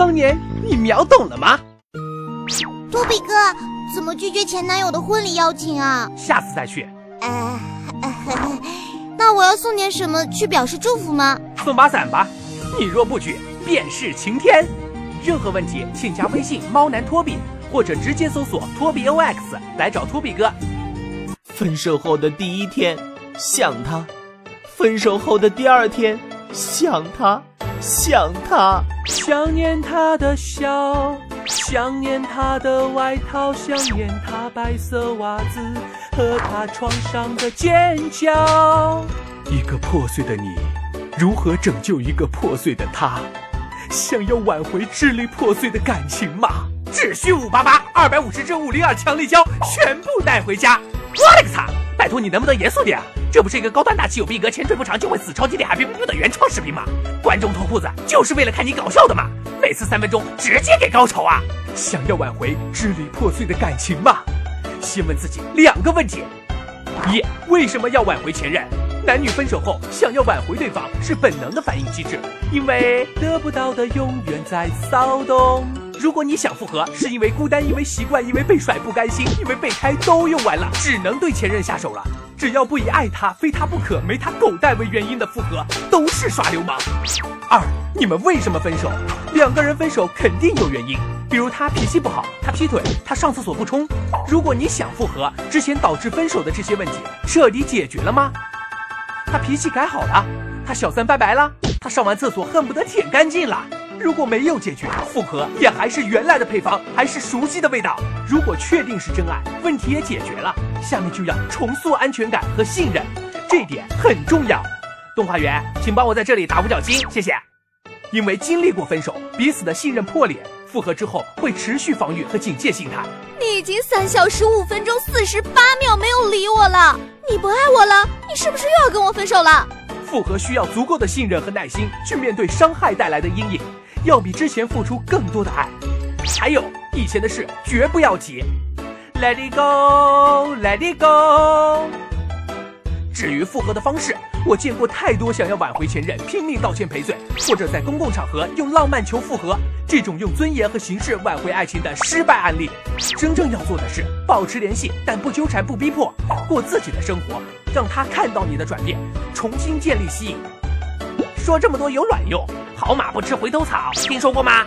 桑年，你秒懂了吗？托比哥，怎么拒绝前男友的婚礼邀请啊？下次再去。哎，那我要送点什么去表示祝福吗？送把伞吧。你若不举，便是晴天。任何问题，请加微信猫男托比，或者直接搜索托比 OX 来找托比哥。分手后的第一天，想他；分手后的第二天，想他，想他，想念他的笑，想念他的外套，想念他白色袜子和他床上的尖叫。一个破碎的你，如何拯救一个破碎的他？想要挽回支离破碎的感情吗？只需五八八，二百五十支五零二强力胶，全部带回家。我勒个擦！拜托你能不能严肃点？这不是一个高端大气、有逼格、前缀不长就会死、超级厉害、哔哔哔的原创视频吗？观众脱裤子就是为了看你搞笑的嘛！每次三分钟直接给高潮啊！想要挽回支离破碎的感情吗？先问自己两个问题：一、为什么要挽回前任？男女分手后想要挽回对方是本能的反应机制，因为得不到的永远在骚动。如果你想复合，是因为孤单，因为习惯，因为被甩不甘心，因为备胎都用完了，只能对前任下手了。只要不以爱他、非他不可、没他狗带为原因的复合，都是耍流氓。二，你们为什么分手？两个人分手肯定有原因，比如他脾气不好，他劈腿，他上厕所不冲。如果你想复合，之前导致分手的这些问题彻底解决了吗？他脾气改好了，他小三拜拜了，他上完厕所恨不得舔干净了。如果没有解决复合，也还是原来的配方，还是熟悉的味道。如果确定是真爱，问题也解决了，下面就要重塑安全感和信任，这点很重要。动画员，请帮我在这里打五角星，谢谢。因为经历过分手，彼此的信任破裂，复合之后会持续防御和警戒心态。你已经三小时五分钟四十八秒没有理我了，你不爱我了？你是不是又要跟我分手了？复合需要足够的信任和耐心去面对伤害带来的阴影。要比之前付出更多的爱，还有以前的事绝不要提。Let it go, let it go。至于复合的方式，我见过太多想要挽回前任拼命道歉赔罪，或者在公共场合用浪漫求复合，这种用尊严和形式挽回爱情的失败案例。真正要做的是保持联系，但不纠缠不逼迫，过自己的生活，让他看到你的转变，重新建立吸引。说这么多有卵用？好马不吃回头草，听说过吗？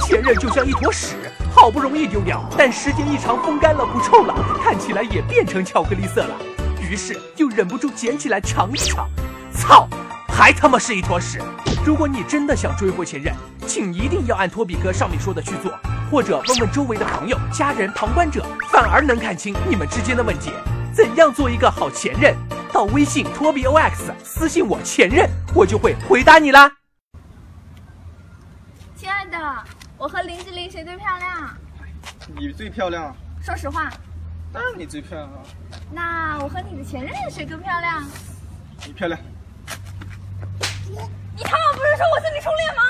前任就像一坨屎，好不容易丢掉，但时间一长风干了不臭了，看起来也变成巧克力色了，于是又忍不住捡起来尝一尝，操，还他妈是一坨屎！如果你真的想追回前任，请一定要按托比哥上面说的去做，或者问问周围的朋友、家人、旁观者，反而能看清你们之间的问题。怎样做一个好前任？到微信托比 OX 私信我前任，我就会回答你啦。亲爱的，我和林志玲谁最漂亮？你最漂亮。说实话。当然你最漂亮啊。那我和你的前任谁更漂亮？你漂亮。你他妈不是说我是你初恋吗？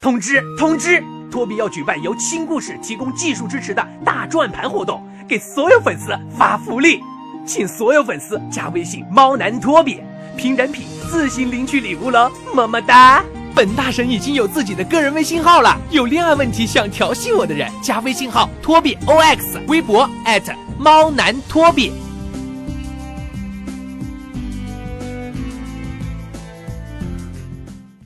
通知通知，托比要举办由新故事提供技术支持的大转盘活动，给所有粉丝发福利。请所有粉丝加微信“猫男托比”，凭人品自行领取礼物喽，么么哒！本大神已经有自己的个人微信号了，有恋爱问题想调戏我的人，加微信号托比 OX，微博猫男托比。